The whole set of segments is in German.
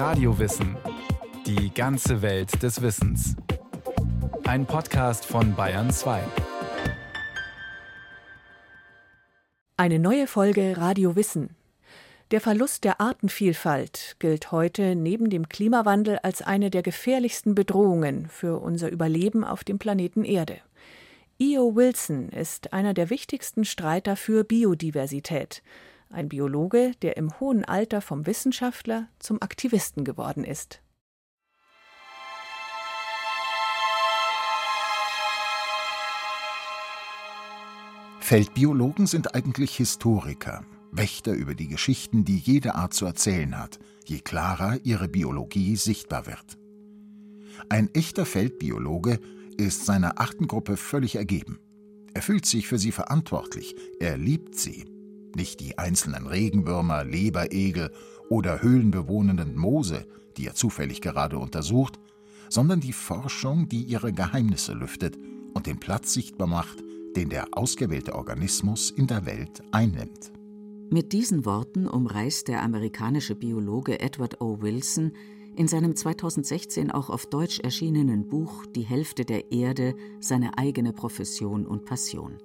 Radiowissen. Die ganze Welt des Wissens. Ein Podcast von Bayern 2. Eine neue Folge Radio Wissen. Der Verlust der Artenvielfalt gilt heute neben dem Klimawandel als eine der gefährlichsten Bedrohungen für unser Überleben auf dem Planeten Erde. E.O. Wilson ist einer der wichtigsten Streiter für Biodiversität. Ein Biologe, der im hohen Alter vom Wissenschaftler zum Aktivisten geworden ist. Feldbiologen sind eigentlich Historiker, Wächter über die Geschichten, die jede Art zu erzählen hat, je klarer ihre Biologie sichtbar wird. Ein echter Feldbiologe ist seiner Artengruppe völlig ergeben. Er fühlt sich für sie verantwortlich, er liebt sie. Nicht die einzelnen Regenwürmer, Leberegel oder höhlenbewohnenden Moose, die er zufällig gerade untersucht, sondern die Forschung, die ihre Geheimnisse lüftet und den Platz sichtbar macht, den der ausgewählte Organismus in der Welt einnimmt. Mit diesen Worten umreißt der amerikanische Biologe Edward O. Wilson in seinem 2016 auch auf Deutsch erschienenen Buch Die Hälfte der Erde seine eigene Profession und Passion.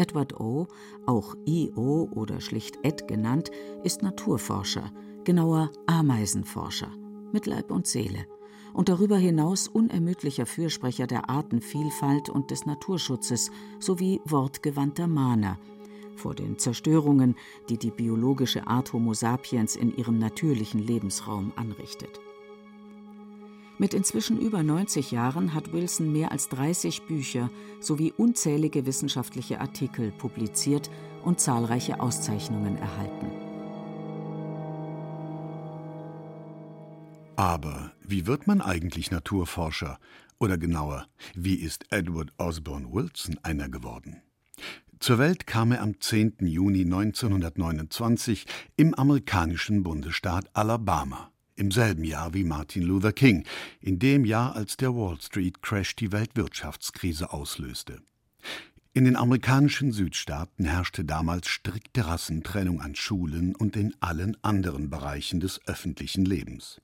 Edward O., auch I.O. oder schlicht Ed genannt, ist Naturforscher, genauer Ameisenforscher, mit Leib und Seele und darüber hinaus unermüdlicher Fürsprecher der Artenvielfalt und des Naturschutzes sowie wortgewandter Mahner – vor den Zerstörungen, die die biologische Art Homo sapiens in ihrem natürlichen Lebensraum anrichtet. Mit inzwischen über 90 Jahren hat Wilson mehr als 30 Bücher sowie unzählige wissenschaftliche Artikel publiziert und zahlreiche Auszeichnungen erhalten. Aber wie wird man eigentlich Naturforscher? Oder genauer, wie ist Edward Osborne Wilson einer geworden? Zur Welt kam er am 10. Juni 1929 im amerikanischen Bundesstaat Alabama, im selben Jahr wie Martin Luther King, in dem Jahr, als der Wall Street Crash die Weltwirtschaftskrise auslöste. In den amerikanischen Südstaaten herrschte damals strikte Rassentrennung an Schulen und in allen anderen Bereichen des öffentlichen Lebens.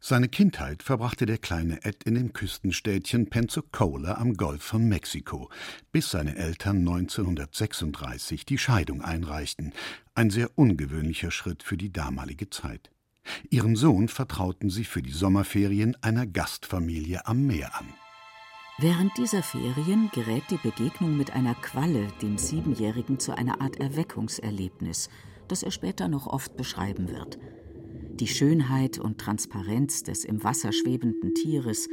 Seine Kindheit verbrachte der kleine Ed in dem Küstenstädtchen Pensacola am Golf von Mexiko, bis seine Eltern 1936 die Scheidung einreichten, ein sehr ungewöhnlicher Schritt für die damalige Zeit. Ihren Sohn vertrauten sie für die Sommerferien einer Gastfamilie am Meer an. Während dieser Ferien gerät die Begegnung mit einer Qualle dem Siebenjährigen zu einer Art Erweckungserlebnis, das er später noch oft beschreiben wird die Schönheit und Transparenz des im Wasser schwebenden Tieres,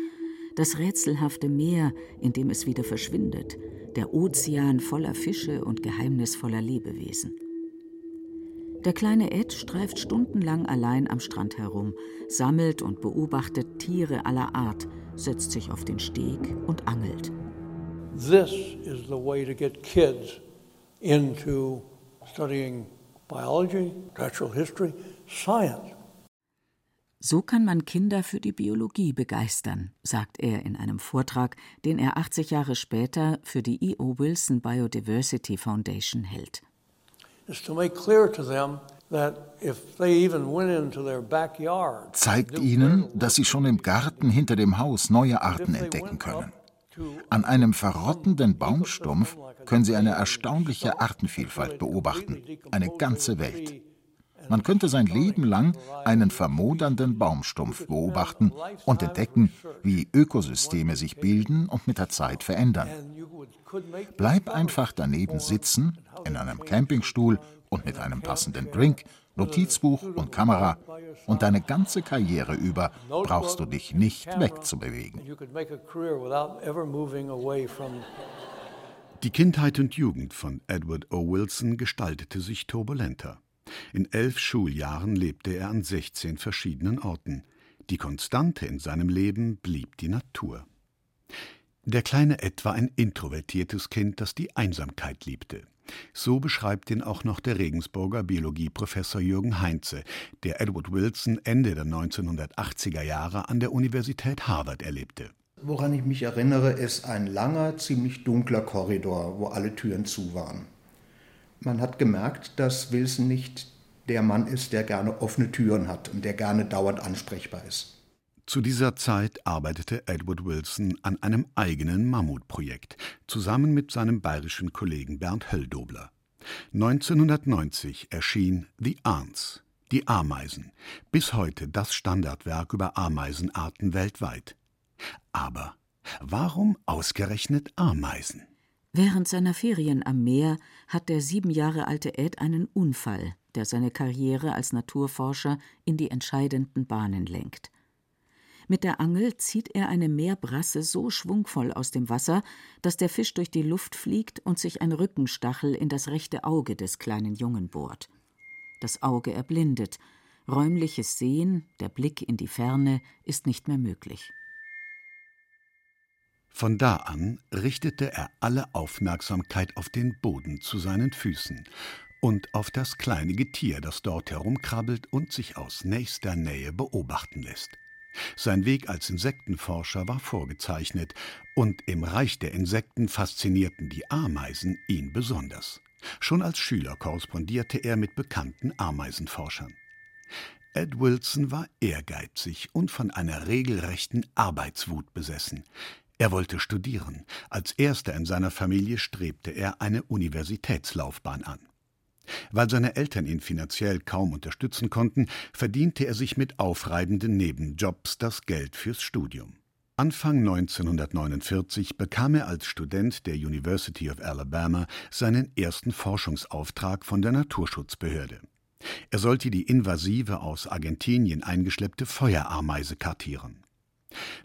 das rätselhafte Meer, in dem es wieder verschwindet, der Ozean voller Fische und geheimnisvoller Lebewesen. Der kleine Ed streift stundenlang allein am Strand herum, sammelt und beobachtet Tiere aller Art, setzt sich auf den Steg und angelt. This is the way to get kids into studying biology, natural history, science. So kann man Kinder für die Biologie begeistern, sagt er in einem Vortrag, den er 80 Jahre später für die E.O. Wilson Biodiversity Foundation hält. Zeigt ihnen, dass sie schon im Garten hinter dem Haus neue Arten entdecken können. An einem verrottenden Baumstumpf können sie eine erstaunliche Artenvielfalt beobachten, eine ganze Welt. Man könnte sein Leben lang einen vermodernden Baumstumpf beobachten und entdecken, wie Ökosysteme sich bilden und mit der Zeit verändern. Bleib einfach daneben sitzen, in einem Campingstuhl und mit einem passenden Drink, Notizbuch und Kamera und deine ganze Karriere über brauchst du dich nicht wegzubewegen. Die Kindheit und Jugend von Edward O. Wilson gestaltete sich turbulenter. In elf Schuljahren lebte er an 16 verschiedenen Orten. Die Konstante in seinem Leben blieb die Natur. Der kleine Ed war ein introvertiertes Kind, das die Einsamkeit liebte. So beschreibt ihn auch noch der Regensburger Biologieprofessor Jürgen Heinze, der Edward Wilson Ende der 1980er Jahre an der Universität Harvard erlebte. Woran ich mich erinnere, ist ein langer, ziemlich dunkler Korridor, wo alle Türen zu waren. Man hat gemerkt, dass Wilson nicht der Mann ist, der gerne offene Türen hat und der gerne dauernd ansprechbar ist. Zu dieser Zeit arbeitete Edward Wilson an einem eigenen Mammutprojekt, zusammen mit seinem bayerischen Kollegen Bernd Hölldobler. 1990 erschien The Ants, die Ameisen, bis heute das Standardwerk über Ameisenarten weltweit. Aber warum ausgerechnet Ameisen? Während seiner Ferien am Meer hat der sieben Jahre alte Ed einen Unfall, der seine Karriere als Naturforscher in die entscheidenden Bahnen lenkt. Mit der Angel zieht er eine Meerbrasse so schwungvoll aus dem Wasser, dass der Fisch durch die Luft fliegt und sich ein Rückenstachel in das rechte Auge des kleinen Jungen bohrt. Das Auge erblindet. Räumliches Sehen, der Blick in die Ferne, ist nicht mehr möglich. Von da an richtete er alle Aufmerksamkeit auf den Boden zu seinen Füßen und auf das kleine Getier, das dort herumkrabbelt und sich aus nächster Nähe beobachten lässt. Sein Weg als Insektenforscher war vorgezeichnet, und im Reich der Insekten faszinierten die Ameisen ihn besonders. Schon als Schüler korrespondierte er mit bekannten Ameisenforschern. Ed Wilson war ehrgeizig und von einer regelrechten Arbeitswut besessen. Er wollte studieren. Als erster in seiner Familie strebte er eine Universitätslaufbahn an. Weil seine Eltern ihn finanziell kaum unterstützen konnten, verdiente er sich mit aufreibenden Nebenjobs das Geld fürs Studium. Anfang 1949 bekam er als Student der University of Alabama seinen ersten Forschungsauftrag von der Naturschutzbehörde. Er sollte die invasive aus Argentinien eingeschleppte Feuerameise kartieren.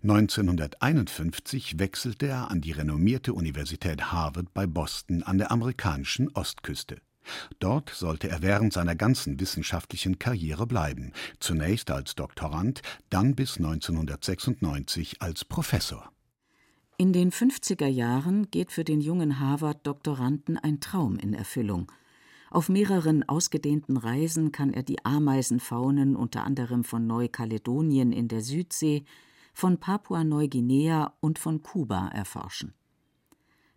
1951 wechselte er an die renommierte Universität Harvard bei Boston an der amerikanischen Ostküste. Dort sollte er während seiner ganzen wissenschaftlichen Karriere bleiben, zunächst als Doktorand, dann bis 1996 als Professor. In den 50er Jahren geht für den jungen Harvard-Doktoranden ein Traum in Erfüllung. Auf mehreren ausgedehnten Reisen kann er die Ameisenfaunen unter anderem von Neukaledonien in der Südsee, von Papua-Neuguinea und von Kuba erforschen.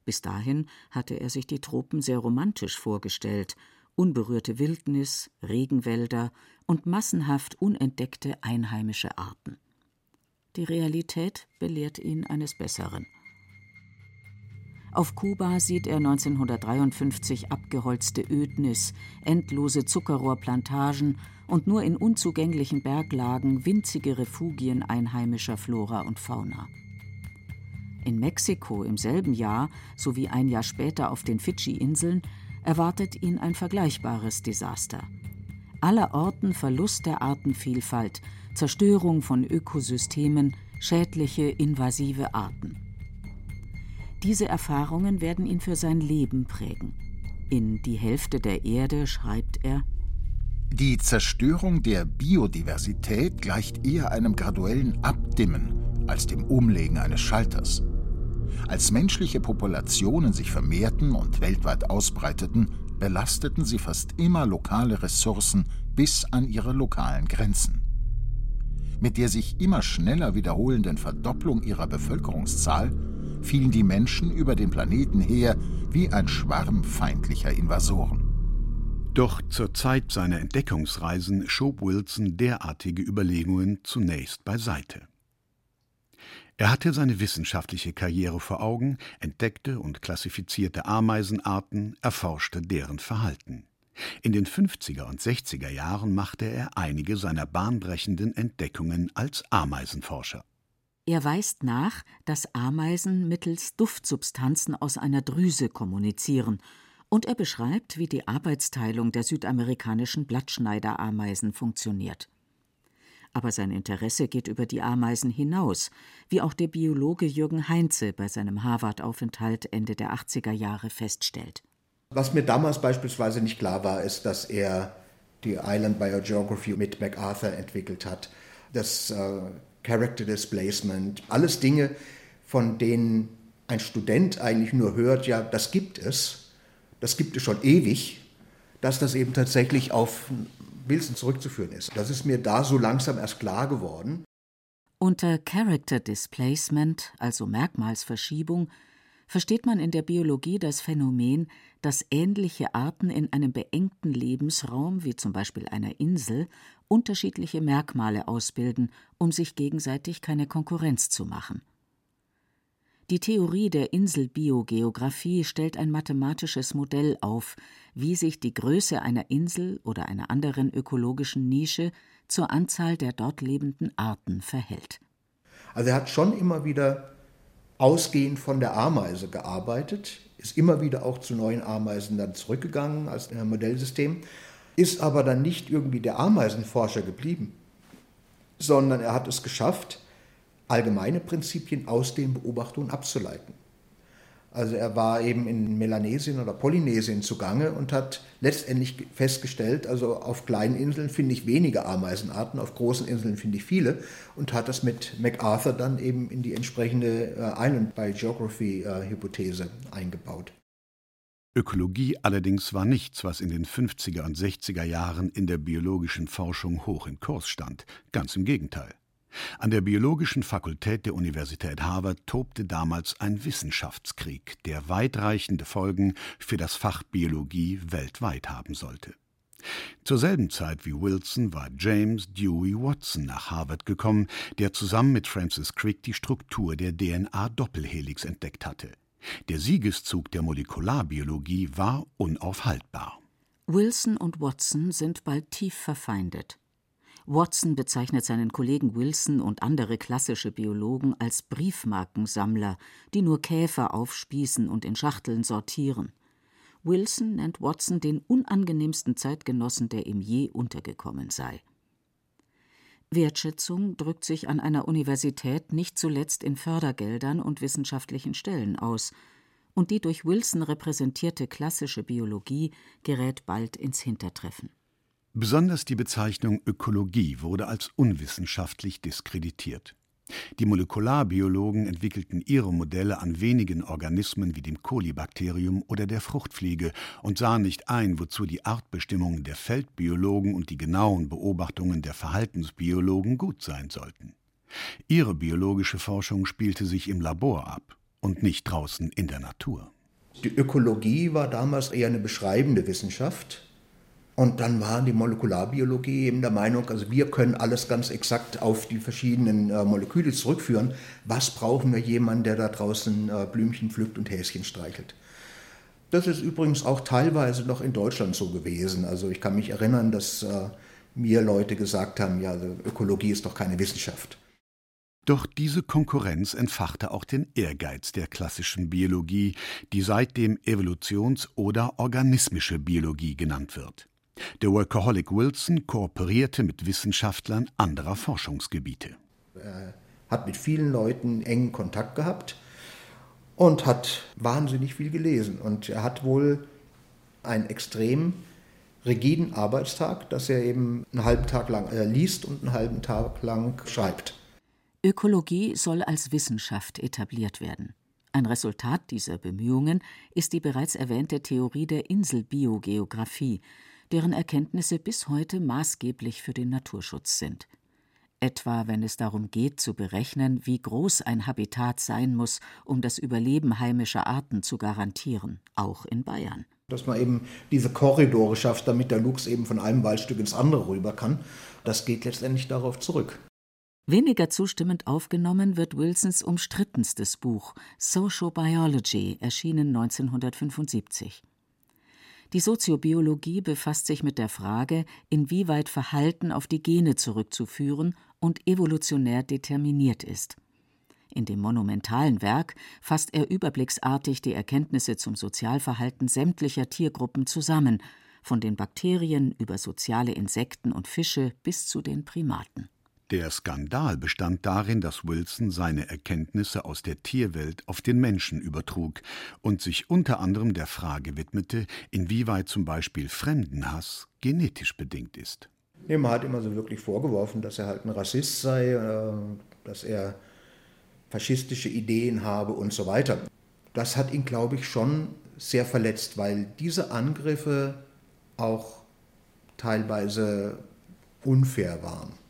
Bis dahin hatte er sich die Tropen sehr romantisch vorgestellt, unberührte Wildnis, Regenwälder und massenhaft unentdeckte einheimische Arten. Die Realität belehrt ihn eines Besseren. Auf Kuba sieht er 1953 abgeholzte Ödnis, endlose Zuckerrohrplantagen und nur in unzugänglichen Berglagen winzige Refugien einheimischer Flora und Fauna. In Mexiko im selben Jahr sowie ein Jahr später auf den Fidschi-Inseln erwartet ihn ein vergleichbares Desaster. Allerorten Verlust der Artenvielfalt, Zerstörung von Ökosystemen, schädliche invasive Arten. Diese Erfahrungen werden ihn für sein Leben prägen. In Die Hälfte der Erde schreibt er Die Zerstörung der Biodiversität gleicht eher einem graduellen Abdimmen als dem Umlegen eines Schalters. Als menschliche Populationen sich vermehrten und weltweit ausbreiteten, belasteten sie fast immer lokale Ressourcen bis an ihre lokalen Grenzen. Mit der sich immer schneller wiederholenden Verdopplung ihrer Bevölkerungszahl fielen die Menschen über den Planeten her wie ein Schwarm feindlicher Invasoren. Doch zur Zeit seiner Entdeckungsreisen schob Wilson derartige Überlegungen zunächst beiseite. Er hatte seine wissenschaftliche Karriere vor Augen, entdeckte und klassifizierte Ameisenarten, erforschte deren Verhalten. In den 50er und 60er Jahren machte er einige seiner bahnbrechenden Entdeckungen als Ameisenforscher. Er weist nach, dass Ameisen mittels Duftsubstanzen aus einer Drüse kommunizieren, und er beschreibt, wie die Arbeitsteilung der südamerikanischen Blattschneiderameisen funktioniert. Aber sein Interesse geht über die Ameisen hinaus, wie auch der Biologe Jürgen Heinze bei seinem Harvard-Aufenthalt Ende der 80er Jahre feststellt. Was mir damals beispielsweise nicht klar war, ist, dass er die Island Biogeography mit MacArthur entwickelt hat. Das äh, Character Displacement, alles Dinge, von denen ein Student eigentlich nur hört, ja, das gibt es, das gibt es schon ewig, dass das eben tatsächlich auf Wilson zurückzuführen ist. Das ist mir da so langsam erst klar geworden. Unter Character Displacement, also Merkmalsverschiebung, versteht man in der Biologie das Phänomen, dass ähnliche Arten in einem beengten Lebensraum, wie zum Beispiel einer Insel, unterschiedliche Merkmale ausbilden, um sich gegenseitig keine Konkurrenz zu machen. Die Theorie der Inselbiogeographie stellt ein mathematisches Modell auf, wie sich die Größe einer Insel oder einer anderen ökologischen Nische zur Anzahl der dort lebenden Arten verhält. Also er hat schon immer wieder ausgehend von der Ameise gearbeitet, ist immer wieder auch zu neuen Ameisen dann zurückgegangen als Modellsystem, ist aber dann nicht irgendwie der Ameisenforscher geblieben, sondern er hat es geschafft, allgemeine Prinzipien aus den Beobachtungen abzuleiten. Also er war eben in Melanesien oder Polynesien zugange und hat letztendlich festgestellt, also auf kleinen Inseln finde ich wenige Ameisenarten, auf großen Inseln finde ich viele und hat das mit MacArthur dann eben in die entsprechende äh, Island by Geography äh, Hypothese eingebaut. Ökologie allerdings war nichts, was in den 50er und 60er Jahren in der biologischen Forschung hoch im Kurs stand, ganz im Gegenteil. An der biologischen Fakultät der Universität Harvard tobte damals ein Wissenschaftskrieg, der weitreichende Folgen für das Fach Biologie weltweit haben sollte. Zur selben Zeit wie Wilson war James Dewey Watson nach Harvard gekommen, der zusammen mit Francis Crick die Struktur der DNA-Doppelhelix entdeckt hatte. Der Siegeszug der Molekularbiologie war unaufhaltbar. Wilson und Watson sind bald tief verfeindet. Watson bezeichnet seinen Kollegen Wilson und andere klassische Biologen als Briefmarkensammler, die nur Käfer aufspießen und in Schachteln sortieren. Wilson nennt Watson den unangenehmsten Zeitgenossen, der ihm je untergekommen sei. Wertschätzung drückt sich an einer Universität nicht zuletzt in Fördergeldern und wissenschaftlichen Stellen aus, und die durch Wilson repräsentierte klassische Biologie gerät bald ins Hintertreffen. Besonders die Bezeichnung Ökologie wurde als unwissenschaftlich diskreditiert. Die Molekularbiologen entwickelten ihre Modelle an wenigen Organismen wie dem Kolibakterium oder der Fruchtfliege und sahen nicht ein, wozu die Artbestimmungen der Feldbiologen und die genauen Beobachtungen der Verhaltensbiologen gut sein sollten. Ihre biologische Forschung spielte sich im Labor ab und nicht draußen in der Natur. Die Ökologie war damals eher eine beschreibende Wissenschaft und dann war die Molekularbiologie eben der Meinung, also wir können alles ganz exakt auf die verschiedenen äh, Moleküle zurückführen. Was brauchen wir jemanden, der da draußen äh, Blümchen pflückt und Häschen streichelt? Das ist übrigens auch teilweise noch in Deutschland so gewesen. Also ich kann mich erinnern, dass äh, mir Leute gesagt haben, ja, also Ökologie ist doch keine Wissenschaft. Doch diese Konkurrenz entfachte auch den Ehrgeiz der klassischen Biologie, die seitdem Evolutions- oder organismische Biologie genannt wird. Der Workaholic Wilson kooperierte mit Wissenschaftlern anderer Forschungsgebiete. Er hat mit vielen Leuten engen Kontakt gehabt und hat wahnsinnig viel gelesen. Und er hat wohl einen extrem rigiden Arbeitstag, dass er eben einen halben Tag lang äh, liest und einen halben Tag lang schreibt. Ökologie soll als Wissenschaft etabliert werden. Ein Resultat dieser Bemühungen ist die bereits erwähnte Theorie der Inselbiogeographie, deren Erkenntnisse bis heute maßgeblich für den Naturschutz sind. Etwa wenn es darum geht, zu berechnen, wie groß ein Habitat sein muss, um das Überleben heimischer Arten zu garantieren, auch in Bayern. Dass man eben diese Korridore schafft, damit der Luchs eben von einem Waldstück ins andere rüber kann, das geht letztendlich darauf zurück. Weniger zustimmend aufgenommen wird Wilsons umstrittenstes Buch Sociobiology, erschienen 1975. Die Soziobiologie befasst sich mit der Frage, inwieweit Verhalten auf die Gene zurückzuführen und evolutionär determiniert ist. In dem monumentalen Werk fasst er überblicksartig die Erkenntnisse zum Sozialverhalten sämtlicher Tiergruppen zusammen, von den Bakterien über soziale Insekten und Fische bis zu den Primaten. Der Skandal bestand darin, dass Wilson seine Erkenntnisse aus der Tierwelt auf den Menschen übertrug und sich unter anderem der Frage widmete, inwieweit zum Beispiel Fremdenhass genetisch bedingt ist. Man hat immer so wirklich vorgeworfen, dass er halt ein Rassist sei, äh, dass er faschistische Ideen habe und so weiter. Das hat ihn, glaube ich, schon sehr verletzt, weil diese Angriffe auch teilweise unfair waren.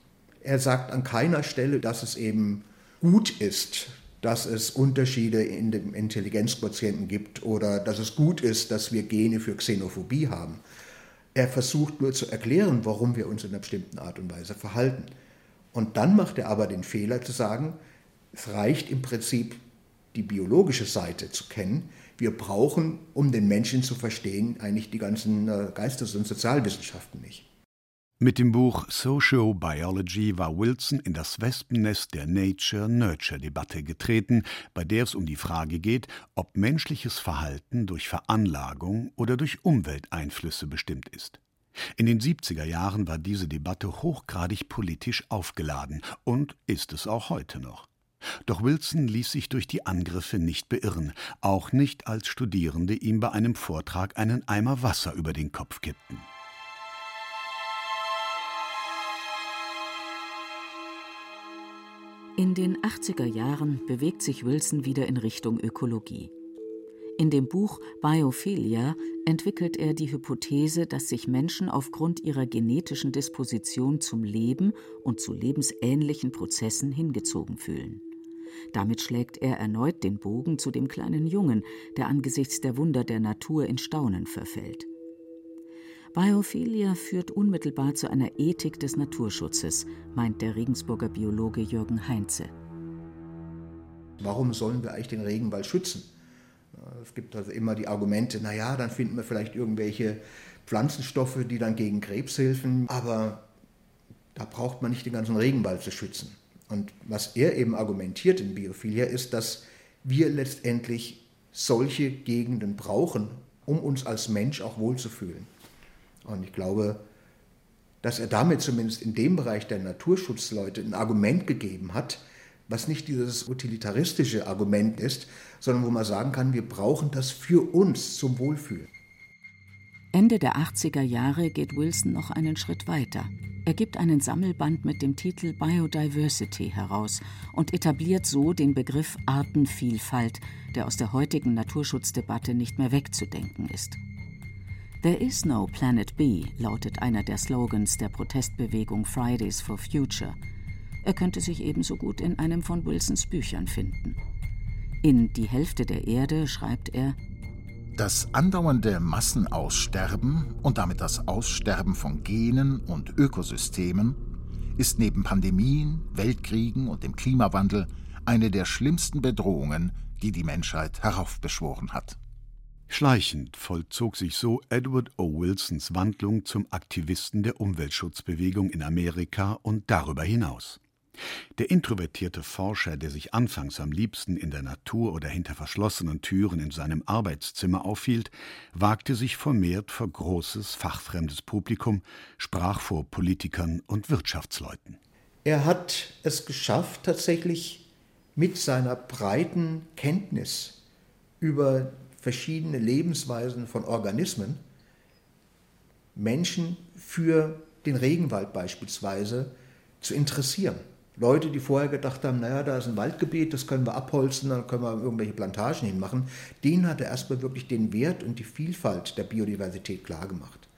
Er sagt an keiner Stelle, dass es eben gut ist, dass es Unterschiede in dem Intelligenzquotienten gibt oder dass es gut ist, dass wir Gene für Xenophobie haben. Er versucht nur zu erklären, warum wir uns in einer bestimmten Art und Weise verhalten. Und dann macht er aber den Fehler zu sagen, es reicht im Prinzip, die biologische Seite zu kennen. Wir brauchen, um den Menschen zu verstehen, eigentlich die ganzen äh, Geistes- und Sozialwissenschaften nicht. Mit dem Buch Sociobiology war Wilson in das Wespennest der Nature-Nurture-Debatte getreten, bei der es um die Frage geht, ob menschliches Verhalten durch Veranlagung oder durch Umwelteinflüsse bestimmt ist. In den 70er Jahren war diese Debatte hochgradig politisch aufgeladen und ist es auch heute noch. Doch Wilson ließ sich durch die Angriffe nicht beirren, auch nicht als Studierende ihm bei einem Vortrag einen Eimer Wasser über den Kopf kippten. In den 80er Jahren bewegt sich Wilson wieder in Richtung Ökologie. In dem Buch Biophilia entwickelt er die Hypothese, dass sich Menschen aufgrund ihrer genetischen Disposition zum Leben und zu lebensähnlichen Prozessen hingezogen fühlen. Damit schlägt er erneut den Bogen zu dem kleinen Jungen, der angesichts der Wunder der Natur in Staunen verfällt. Biophilia führt unmittelbar zu einer Ethik des Naturschutzes, meint der Regensburger Biologe Jürgen Heinze. Warum sollen wir eigentlich den Regenwald schützen? Es gibt also immer die Argumente, naja, dann finden wir vielleicht irgendwelche Pflanzenstoffe, die dann gegen Krebs helfen, aber da braucht man nicht den ganzen Regenwald zu schützen. Und was er eben argumentiert in Biophilia ist, dass wir letztendlich solche Gegenden brauchen, um uns als Mensch auch wohlzufühlen. Und ich glaube, dass er damit zumindest in dem Bereich der Naturschutzleute ein Argument gegeben hat, was nicht dieses utilitaristische Argument ist, sondern wo man sagen kann, wir brauchen das für uns zum Wohlfühlen. Ende der 80er Jahre geht Wilson noch einen Schritt weiter. Er gibt einen Sammelband mit dem Titel Biodiversity heraus und etabliert so den Begriff Artenvielfalt, der aus der heutigen Naturschutzdebatte nicht mehr wegzudenken ist. There is no Planet B lautet einer der Slogans der Protestbewegung Fridays for Future. Er könnte sich ebenso gut in einem von Wilsons Büchern finden. In Die Hälfte der Erde schreibt er Das andauernde Massenaussterben und damit das Aussterben von Genen und Ökosystemen ist neben Pandemien, Weltkriegen und dem Klimawandel eine der schlimmsten Bedrohungen, die die Menschheit heraufbeschworen hat. Schleichend vollzog sich so Edward O. Wilsons Wandlung zum Aktivisten der Umweltschutzbewegung in Amerika und darüber hinaus. Der introvertierte Forscher, der sich anfangs am liebsten in der Natur oder hinter verschlossenen Türen in seinem Arbeitszimmer aufhielt, wagte sich vermehrt vor großes, fachfremdes Publikum, sprach vor Politikern und Wirtschaftsleuten. Er hat es geschafft, tatsächlich mit seiner breiten Kenntnis über verschiedene Lebensweisen von Organismen Menschen für den Regenwald beispielsweise zu interessieren. Leute, die vorher gedacht haben, naja, da ist ein Waldgebiet, das können wir abholzen, dann können wir irgendwelche Plantagen hinmachen, denen hat er erstmal wirklich den Wert und die Vielfalt der Biodiversität klargemacht.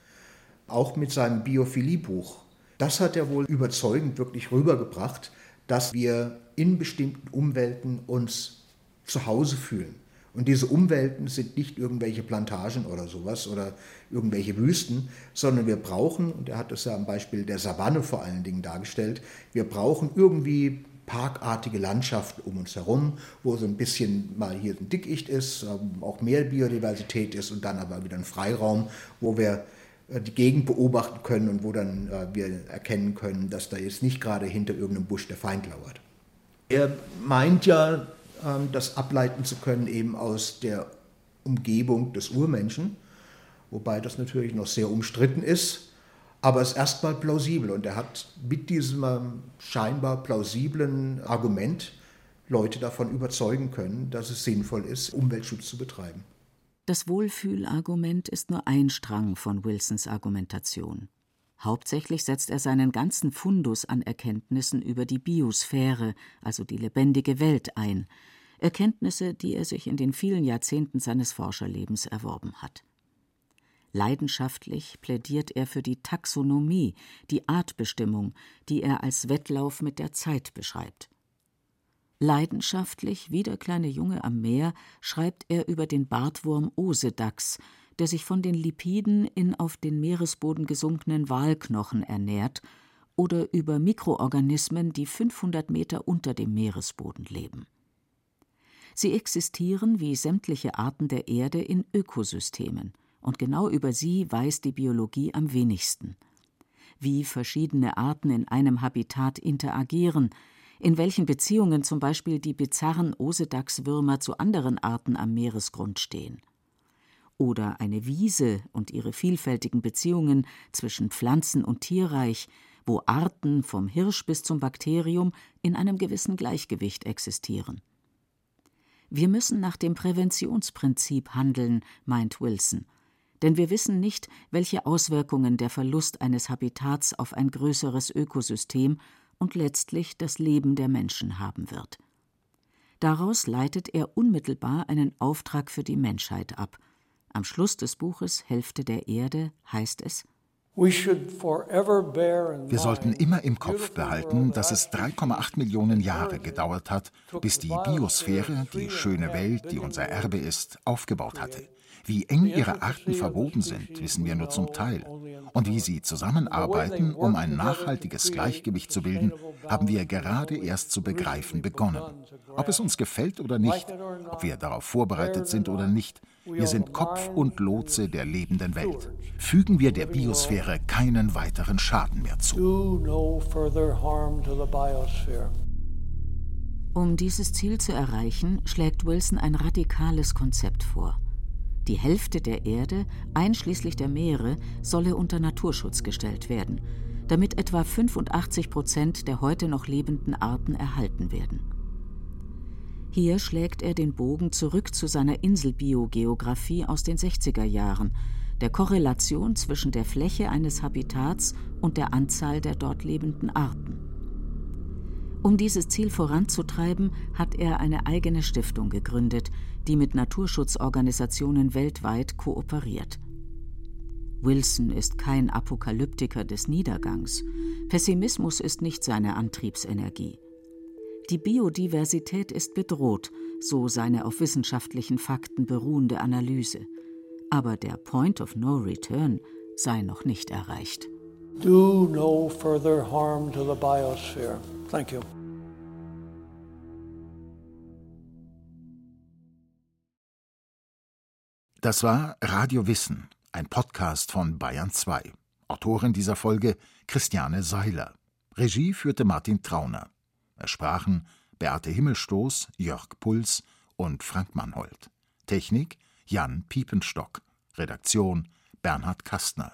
Auch mit seinem Biophilie-Buch. Das hat er wohl überzeugend wirklich rübergebracht, dass wir in bestimmten Umwelten uns zu Hause fühlen. Und diese Umwelten sind nicht irgendwelche Plantagen oder sowas oder irgendwelche Wüsten, sondern wir brauchen, und er hat das ja am Beispiel der Savanne vor allen Dingen dargestellt, wir brauchen irgendwie parkartige Landschaften um uns herum, wo so ein bisschen mal hier ein Dickicht ist, ähm, auch mehr Biodiversität ist und dann aber wieder ein Freiraum, wo wir äh, die Gegend beobachten können und wo dann äh, wir erkennen können, dass da jetzt nicht gerade hinter irgendeinem Busch der Feind lauert. Er meint ja, das ableiten zu können, eben aus der Umgebung des Urmenschen, wobei das natürlich noch sehr umstritten ist, aber es ist erstmal plausibel und er hat mit diesem ähm, scheinbar plausiblen Argument Leute davon überzeugen können, dass es sinnvoll ist, Umweltschutz zu betreiben. Das Wohlfühlargument ist nur ein Strang von Wilsons Argumentation. Hauptsächlich setzt er seinen ganzen Fundus an Erkenntnissen über die Biosphäre, also die lebendige Welt, ein, Erkenntnisse, die er sich in den vielen Jahrzehnten seines Forscherlebens erworben hat. Leidenschaftlich plädiert er für die Taxonomie, die Artbestimmung, die er als Wettlauf mit der Zeit beschreibt. Leidenschaftlich, wie der kleine Junge am Meer, schreibt er über den Bartwurm Osedax, der sich von den Lipiden in auf den Meeresboden gesunkenen Walknochen ernährt, oder über Mikroorganismen, die 500 Meter unter dem Meeresboden leben. Sie existieren wie sämtliche Arten der Erde in Ökosystemen, und genau über sie weiß die Biologie am wenigsten. Wie verschiedene Arten in einem Habitat interagieren, in welchen Beziehungen zum Beispiel die bizarren Osedachswürmer zu anderen Arten am Meeresgrund stehen. Oder eine Wiese und ihre vielfältigen Beziehungen zwischen Pflanzen und Tierreich, wo Arten vom Hirsch bis zum Bakterium in einem gewissen Gleichgewicht existieren. Wir müssen nach dem Präventionsprinzip handeln, meint Wilson, denn wir wissen nicht, welche Auswirkungen der Verlust eines Habitats auf ein größeres Ökosystem und letztlich das Leben der Menschen haben wird. Daraus leitet er unmittelbar einen Auftrag für die Menschheit ab. Am Schluss des Buches Hälfte der Erde heißt es wir sollten immer im Kopf behalten, dass es 3,8 Millionen Jahre gedauert hat, bis die Biosphäre, die schöne Welt, die unser Erbe ist, aufgebaut hatte. Wie eng ihre Arten verwoben sind, wissen wir nur zum Teil. Und wie sie zusammenarbeiten, um ein nachhaltiges Gleichgewicht zu bilden, haben wir gerade erst zu begreifen begonnen. Ob es uns gefällt oder nicht, ob wir darauf vorbereitet sind oder nicht, wir sind Kopf und Lotse der lebenden Welt. Fügen wir der Biosphäre keinen weiteren Schaden mehr zu. Um dieses Ziel zu erreichen, schlägt Wilson ein radikales Konzept vor. Die Hälfte der Erde, einschließlich der Meere, solle unter Naturschutz gestellt werden, damit etwa 85 Prozent der heute noch lebenden Arten erhalten werden. Hier schlägt er den Bogen zurück zu seiner Inselbiogeographie aus den 60er Jahren, der Korrelation zwischen der Fläche eines Habitats und der Anzahl der dort lebenden Arten. Um dieses Ziel voranzutreiben, hat er eine eigene Stiftung gegründet, die mit Naturschutzorganisationen weltweit kooperiert. Wilson ist kein Apokalyptiker des Niedergangs. Pessimismus ist nicht seine Antriebsenergie. Die Biodiversität ist bedroht, so seine auf wissenschaftlichen Fakten beruhende Analyse. Aber der Point of No Return sei noch nicht erreicht. Do no further harm to the biosphere. Thank you. Das war Radio Wissen, ein Podcast von Bayern 2. Autorin dieser Folge Christiane Seiler. Regie führte Martin Trauner. Es sprachen Beate Himmelstoß, Jörg Puls und Frank Mannhold. Technik Jan Piepenstock. Redaktion Bernhard Kastner.